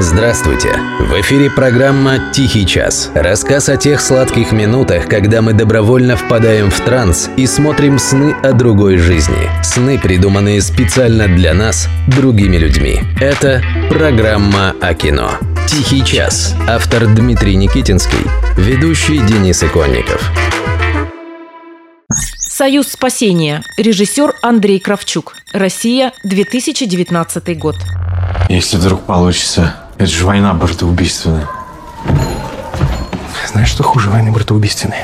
Здравствуйте! В эфире программа «Тихий час». Рассказ о тех сладких минутах, когда мы добровольно впадаем в транс и смотрим сны о другой жизни. Сны, придуманные специально для нас, другими людьми. Это программа о кино. «Тихий час». Автор Дмитрий Никитинский. Ведущий Денис Иконников. «Союз спасения». Режиссер Андрей Кравчук. Россия, 2019 год. Если вдруг получится, это же война братоубийственная. Знаешь, что хуже войны братоубийственной?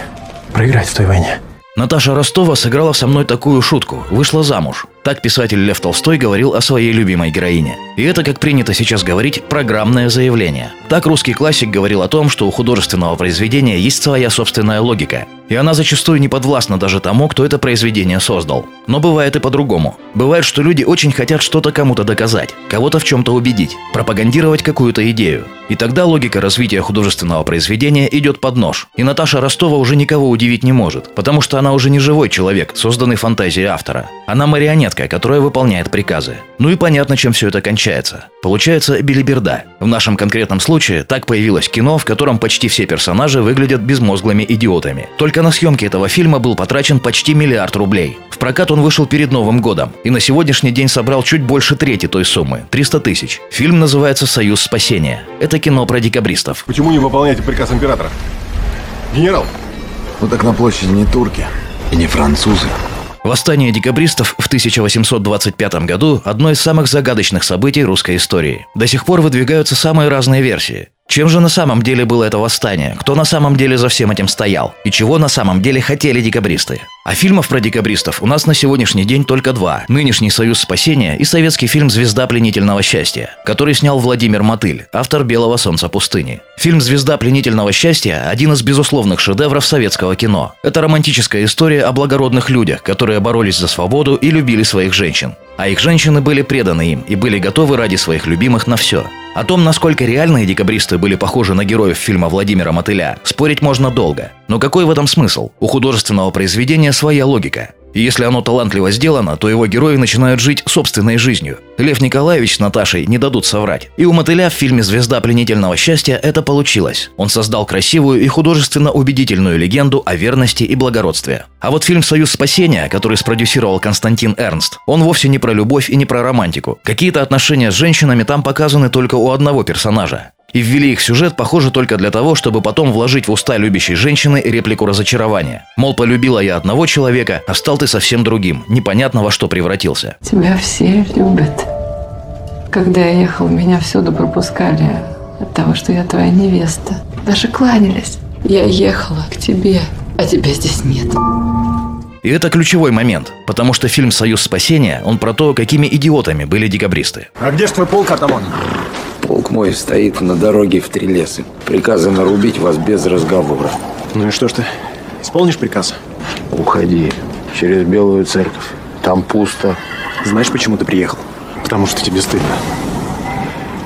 Проиграть в той войне. Наташа Ростова сыграла со мной такую шутку. Вышла замуж. Так писатель Лев Толстой говорил о своей любимой героине. И это, как принято сейчас говорить, программное заявление. Так русский классик говорил о том, что у художественного произведения есть своя собственная логика. И она зачастую не подвластна даже тому, кто это произведение создал. Но бывает и по-другому. Бывает, что люди очень хотят что-то кому-то доказать, кого-то в чем-то убедить, пропагандировать какую-то идею. И тогда логика развития художественного произведения идет под нож. И Наташа Ростова уже никого удивить не может, потому что она уже не живой человек, созданный фантазией автора. Она марионетка, которая выполняет приказы. Ну и понятно, чем все это кончается. Получается билиберда. В нашем конкретном случае так появилось кино, в котором почти все персонажи выглядят безмозглыми идиотами. Только на съемки этого фильма был потрачен почти миллиард рублей. В прокат он вышел перед Новым годом и на сегодняшний день собрал чуть больше трети той суммы – 300 тысяч. Фильм называется «Союз спасения». Это кино про декабристов. Почему не выполняете приказ императора? Генерал! Ну так на площади не турки и не французы. Восстание декабристов в 1825 году – одно из самых загадочных событий русской истории. До сих пор выдвигаются самые разные версии. Чем же на самом деле было это восстание? Кто на самом деле за всем этим стоял? И чего на самом деле хотели декабристы? А фильмов про декабристов у нас на сегодняшний день только два. Нынешний «Союз спасения» и советский фильм «Звезда пленительного счастья», который снял Владимир Мотыль, автор «Белого солнца пустыни». Фильм «Звезда пленительного счастья» – один из безусловных шедевров советского кино. Это романтическая история о благородных людях, которые боролись за свободу и любили своих женщин. А их женщины были преданы им и были готовы ради своих любимых на все. О том, насколько реальные декабристы были похожи на героев фильма Владимира Мотыля, спорить можно долго. Но какой в этом смысл? У художественного произведения своя логика. И если оно талантливо сделано, то его герои начинают жить собственной жизнью. Лев Николаевич с Наташей не дадут соврать. И у Мотыля в фильме «Звезда пленительного счастья» это получилось. Он создал красивую и художественно убедительную легенду о верности и благородстве. А вот фильм «Союз спасения», который спродюсировал Константин Эрнст, он вовсе не про любовь и не про романтику. Какие-то отношения с женщинами там показаны только у одного персонажа и ввели их в сюжет, похоже, только для того, чтобы потом вложить в уста любящей женщины реплику разочарования. Мол, полюбила я одного человека, а стал ты совсем другим, непонятно во что превратился. Тебя все любят. Когда я ехал, меня всюду пропускали от того, что я твоя невеста. Даже кланялись. Я ехала к тебе, а тебя здесь нет. И это ключевой момент, потому что фильм «Союз спасения» он про то, какими идиотами были декабристы. А где ж твой полк, Атаман? Полк мой стоит на дороге в три леса. Приказано рубить вас без разговора. Ну и что ж ты, исполнишь приказ? Уходи через Белую церковь. Там пусто. Знаешь, почему ты приехал? Потому что тебе стыдно,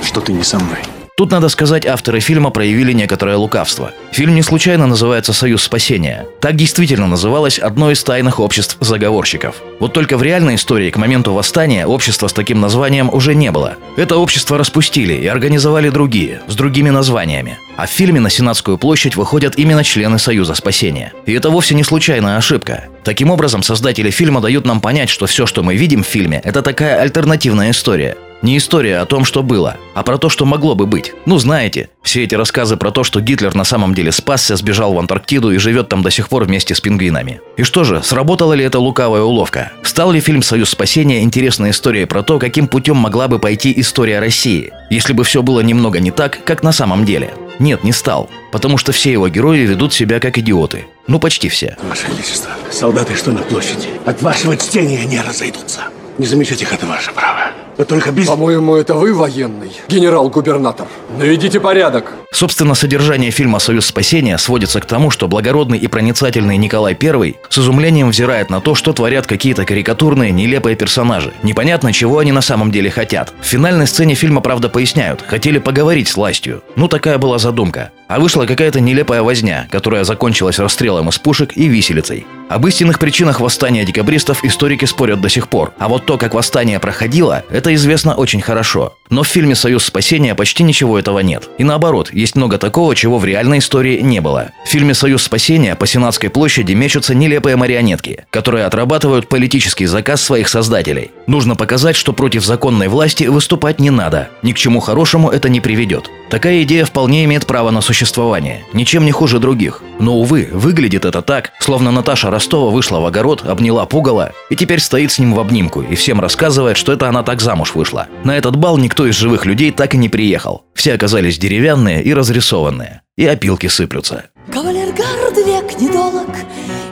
что ты не со мной. Тут, надо сказать, авторы фильма проявили некоторое лукавство. Фильм не случайно называется «Союз спасения». Так действительно называлось одно из тайных обществ заговорщиков. Вот только в реальной истории к моменту восстания общества с таким названием уже не было. Это общество распустили и организовали другие, с другими названиями. А в фильме на Сенатскую площадь выходят именно члены Союза спасения. И это вовсе не случайная ошибка. Таким образом, создатели фильма дают нам понять, что все, что мы видим в фильме, это такая альтернативная история. Не история о том, что было, а про то, что могло бы быть. Ну, знаете, все эти рассказы про то, что Гитлер на самом деле спасся, сбежал в Антарктиду и живет там до сих пор вместе с пингвинами. И что же, сработала ли эта лукавая уловка? Стал ли фильм «Союз спасения» интересной историей про то, каким путем могла бы пойти история России, если бы все было немного не так, как на самом деле? Нет, не стал, потому что все его герои ведут себя как идиоты. Ну, почти все. Ваше Величество, солдаты, что на площади, от вашего чтения не разойдутся. Не замечать их – это ваше право. Но только без... По-моему, это вы военный, генерал-губернатор. Наведите порядок. Собственно, содержание фильма «Союз спасения» сводится к тому, что благородный и проницательный Николай I с изумлением взирает на то, что творят какие-то карикатурные, нелепые персонажи. Непонятно, чего они на самом деле хотят. В финальной сцене фильма, правда, поясняют. Хотели поговорить с властью. Ну, такая была задумка. А вышла какая-то нелепая возня, которая закончилась расстрелом из пушек и виселицей. Об истинных причинах восстания декабристов историки спорят до сих пор. А вот то, как восстание проходило, это известно очень хорошо. Но в фильме «Союз спасения» почти ничего этого нет. И наоборот, есть много такого, чего в реальной истории не было. В фильме «Союз спасения» по Сенатской площади мечутся нелепые марионетки, которые отрабатывают политический заказ своих создателей. Нужно показать, что против законной власти выступать не надо. Ни к чему хорошему это не приведет. Такая идея вполне имеет право на существование, ничем не хуже других. Но, увы, выглядит это так, словно Наташа Ростова вышла в огород, обняла пугало и теперь стоит с ним в обнимку и всем рассказывает, что это она так замуж вышла. На этот бал никто из живых людей так и не приехал. Все оказались деревянные и разрисованные. И опилки сыплются. Кавалергард век недолог,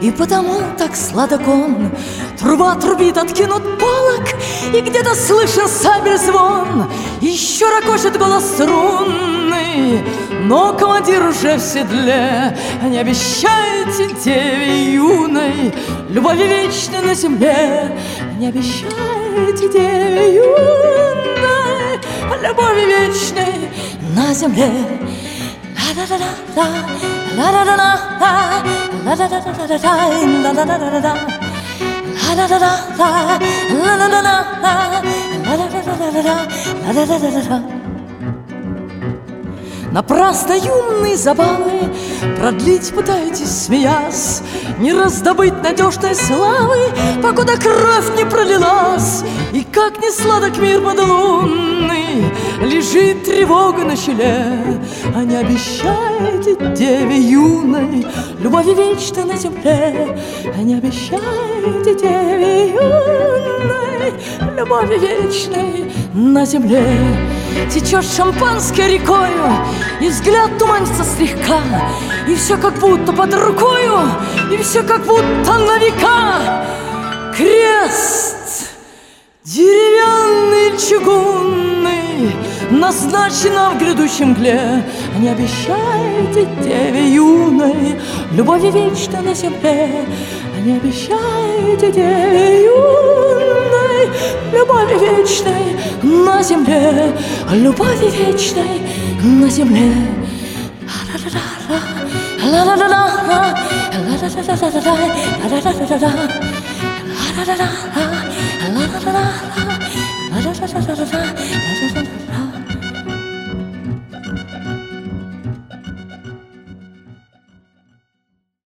и потому так сладок он. Труба трубит, откинут полок, и где-то слышен сабель звон. Еще ракочет голос струнный, но командир уже в седле. Не обещайте деве юной любови вечной на земле. Не обещайте деве юной любови вечной на земле. Напрасно юные забавы Продлить пытаетесь, смеясь Не раздобыть надежной славы Покуда кровь не пролилась как не сладок мир подлунный Лежит тревога на челе. А не обещайте деве юной Любови вечной на земле. А не обещайте деве юной Любови вечной на земле. Течет шампанское рекою И взгляд туманится слегка. И все как будто под рукою И все как будто на века Назначено в грядущем мгле. Не обещайте деве юной Любови вечной на земле. Не обещайте деве юной Любови вечной на земле. Любови вечной на земле. La la la la la